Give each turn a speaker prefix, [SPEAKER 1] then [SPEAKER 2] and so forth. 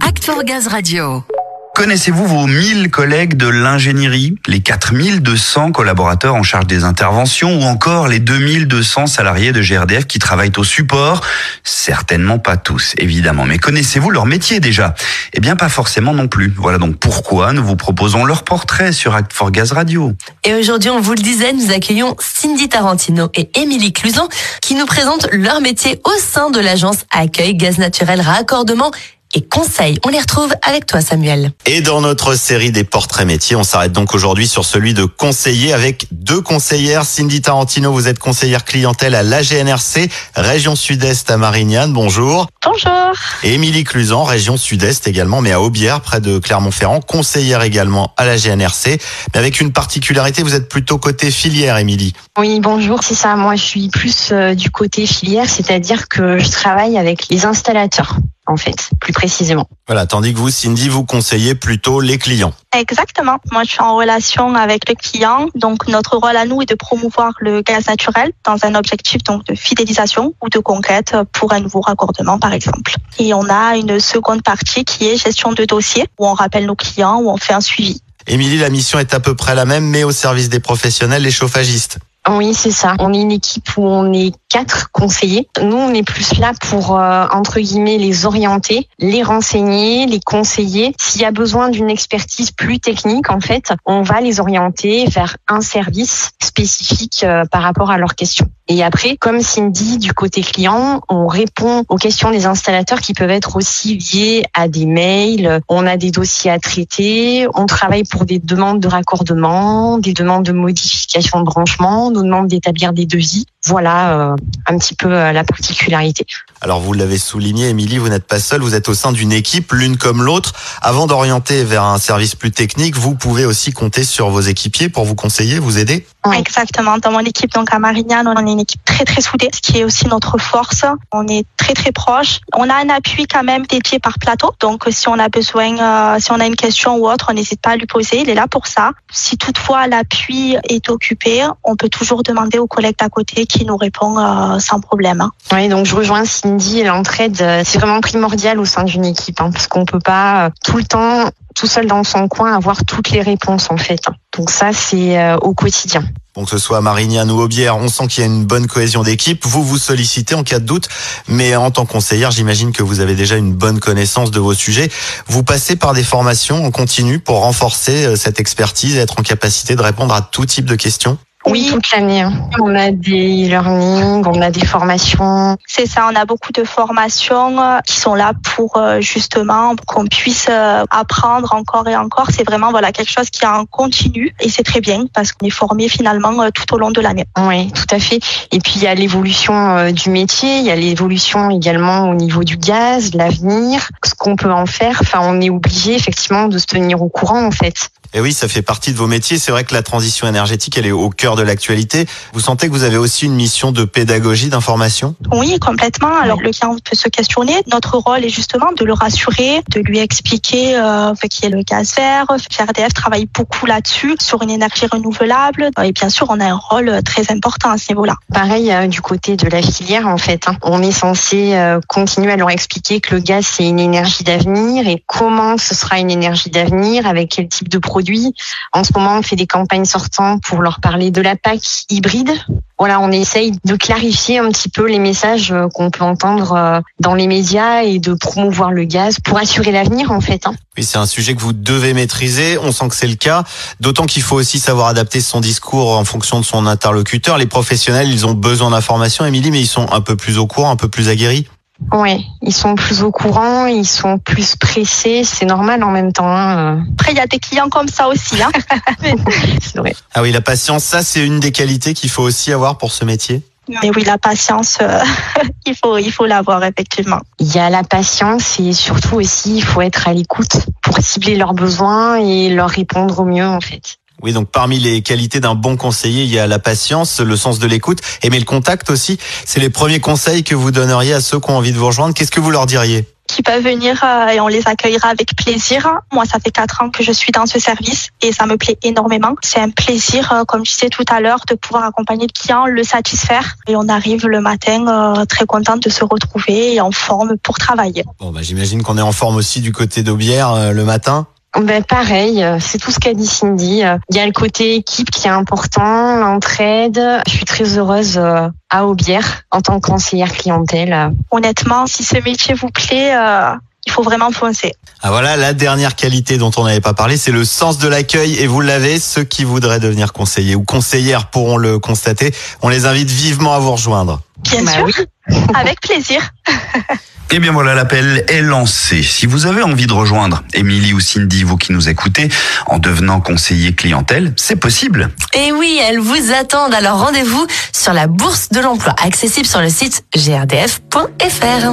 [SPEAKER 1] Act for Gaz Radio.
[SPEAKER 2] Connaissez-vous vos 1000 collègues de l'ingénierie, les 4200 collaborateurs en charge des interventions ou encore les 2200 salariés de GRDF qui travaillent au support? Certainement pas tous, évidemment. Mais connaissez-vous leur métier déjà? Eh bien, pas forcément non plus. Voilà donc pourquoi nous vous proposons leur portrait sur Act for Gaz Radio.
[SPEAKER 3] Et aujourd'hui, on vous le disait, nous accueillons Cindy Tarantino et Émilie Cluzon qui nous présentent leur métier au sein de l'agence Accueil Gaz Naturel Raccordement et conseils. On les retrouve avec toi, Samuel.
[SPEAKER 4] Et dans notre série des portraits métiers, on s'arrête donc aujourd'hui sur celui de conseiller avec deux conseillères. Cindy Tarantino, vous êtes conseillère clientèle à l'AGNRC, région sud-est à Marignane. Bonjour.
[SPEAKER 5] Bonjour.
[SPEAKER 4] Émilie Cluzan, région sud-est également, mais à Aubière, près de Clermont-Ferrand, conseillère également à la GNRC. Mais avec une particularité, vous êtes plutôt côté filière, Émilie.
[SPEAKER 5] Oui, bonjour, c'est ça. Moi, je suis plus euh, du côté filière, c'est-à-dire que je travaille avec les installateurs en fait, plus précisément.
[SPEAKER 4] Voilà, tandis que vous, Cindy, vous conseillez plutôt les clients.
[SPEAKER 6] Exactement. Moi, je suis en relation avec le client. Donc, notre rôle à nous est de promouvoir le gaz naturel dans un objectif donc de fidélisation ou de conquête pour un nouveau raccordement, par exemple. Et on a une seconde partie qui est gestion de dossier, où on rappelle nos clients, où on fait un suivi.
[SPEAKER 4] Émilie, la mission est à peu près la même, mais au service des professionnels, les chauffagistes.
[SPEAKER 5] Oui, c'est ça. On est une équipe où on est quatre conseillers. Nous, on est plus là pour, euh, entre guillemets, les orienter, les renseigner, les conseiller. S'il y a besoin d'une expertise plus technique, en fait, on va les orienter vers un service spécifique euh, par rapport à leurs questions. Et après, comme Cindy, du côté client, on répond aux questions des installateurs qui peuvent être aussi liées à des mails. On a des dossiers à traiter. On travaille pour des demandes de raccordement, des demandes de modification de branchement. On nous demande d'établir des devis. Voilà euh, un petit peu euh, la particularité.
[SPEAKER 4] Alors vous l'avez souligné, Émilie, vous n'êtes pas seule, vous êtes au sein d'une équipe, l'une comme l'autre. Avant d'orienter vers un service plus technique, vous pouvez aussi compter sur vos équipiers pour vous conseiller, vous aider.
[SPEAKER 6] Exactement. Dans mon équipe, donc à Marignane, on est une équipe très très soudée, ce qui est aussi notre force. On est très très proche. On a un appui quand même dédié par plateau. Donc si on a besoin, euh, si on a une question ou autre, on n'hésite pas à lui poser. Il est là pour ça. Si toutefois l'appui est occupé, on peut toujours demander aux collègues d'à côté qui nous répond euh, sans problème. hein.
[SPEAKER 5] Oui, donc je rejoins Cindy. L'entraide, euh, c'est vraiment primordial au sein d'une équipe, hein, parce qu'on peut pas euh, tout le temps, tout seul dans son coin, avoir toutes les réponses en fait. hein. Donc ça, c'est euh, au quotidien.
[SPEAKER 4] Bon, que ce soit à Marignane ou Aubière, on sent qu'il y a une bonne cohésion d'équipe. Vous vous sollicitez en cas de doute, mais en tant que conseillère, j'imagine que vous avez déjà une bonne connaissance de vos sujets. Vous passez par des formations en continu pour renforcer cette expertise et être en capacité de répondre à tout type de questions?
[SPEAKER 5] Oui, toute l'année. hein. On a des learnings, on a des formations.
[SPEAKER 6] C'est ça, on a beaucoup de formations euh, qui sont là pour euh, justement qu'on puisse euh, apprendre encore et encore. C'est vraiment voilà quelque chose qui est en continu et c'est très bien parce qu'on est formé finalement tout au long de l'année.
[SPEAKER 5] Oui, tout à fait. Et puis il y a l'évolution du métier, il y a l'évolution également au niveau du gaz, l'avenir, ce qu'on peut en faire. Enfin, on est obligé effectivement de se tenir au courant en fait.
[SPEAKER 4] Et oui, ça fait partie de vos métiers. C'est vrai que la transition énergétique, elle est au cœur de l'actualité. Vous sentez que vous avez aussi une mission de pédagogie, d'information?
[SPEAKER 6] Oui, complètement. Alors le client peut se questionner. Notre rôle est justement de le rassurer, de lui expliquer euh, qui est le gaz vert. GRDF travaille beaucoup là-dessus, sur une énergie renouvelable. Et bien sûr, on a un rôle très important à ce niveau-là.
[SPEAKER 5] Pareil euh, du côté de la filière en fait. hein. On est censé euh, continuer à leur expliquer que le gaz c'est une énergie d'avenir et comment ce sera une énergie d'avenir, avec quel type de produit. En ce moment, on fait des campagnes sortantes pour leur parler de la PAC hybride. Voilà, on essaye de clarifier un petit peu les messages euh, qu'on peut entendre euh, dans les médias et de promouvoir le gaz pour assurer l'avenir en fait. hein.
[SPEAKER 4] Oui, c'est un sujet que vous devez maîtriser. On sent que c'est le cas. D'autant qu'il faut aussi savoir adapter son discours en fonction de son interlocuteur. Les professionnels, ils ont besoin d'informations, Émilie, mais ils sont un peu plus au courant, un peu plus aguerris.
[SPEAKER 5] Ouais, ils sont plus au courant, ils sont plus pressés, c'est normal en même temps. hein,
[SPEAKER 6] Après, il y a des clients comme ça aussi. Hein.
[SPEAKER 5] vrai.
[SPEAKER 4] Ah oui, la patience, ça, c'est une des qualités qu'il faut aussi avoir pour ce métier.
[SPEAKER 6] Mais oui, la patience, euh, il faut, il faut l'avoir effectivement.
[SPEAKER 5] Il y a la patience et surtout aussi il faut être à l'écoute pour cibler leurs besoins et leur répondre au mieux en fait.
[SPEAKER 4] Oui, donc parmi les qualités d'un bon conseiller, il y a la patience, le sens de l'écoute, aimer le contact aussi. C'est les premiers conseils que vous donneriez à ceux qui ont envie de vous rejoindre. Qu'est-ce que vous leur diriez?
[SPEAKER 6] Qui peuvent venir euh, et on les accueillera avec plaisir. Moi, ça fait quatre ans que je suis dans ce service et ça me plaît énormément. C'est un plaisir, euh, comme je disais tout à l'heure, de pouvoir accompagner le client, le satisfaire. Et on arrive le matin euh, très contente de se retrouver et en forme pour travailler.
[SPEAKER 4] Bon, bah, j'imagine qu'on est en forme aussi du côté d'Aubière le matin.
[SPEAKER 5] Ben pareil, c'est tout ce qu'a dit Cindy. Il y a le côté équipe qui est important, l'entraide. Je suis très heureuse à Aubière en tant que conseillère clientèle.
[SPEAKER 6] Honnêtement, si ce métier vous plaît, il faut vraiment foncer.
[SPEAKER 4] Ah voilà, la dernière qualité dont on n'avait pas parlé, c'est le sens de l'accueil et vous l'avez. Ceux qui voudraient devenir conseillers ou conseillères pourront le constater. On les invite vivement à vous rejoindre.
[SPEAKER 6] Bien bah sûr, avec plaisir.
[SPEAKER 2] Eh bien voilà, l'appel est lancé. Si vous avez envie de rejoindre Émilie ou Cindy, vous qui nous écoutez, en devenant conseiller clientèle, c'est possible.
[SPEAKER 3] Et oui, elles vous attendent. Alors rendez-vous sur la bourse de l'emploi, accessible sur le site grdf.fr.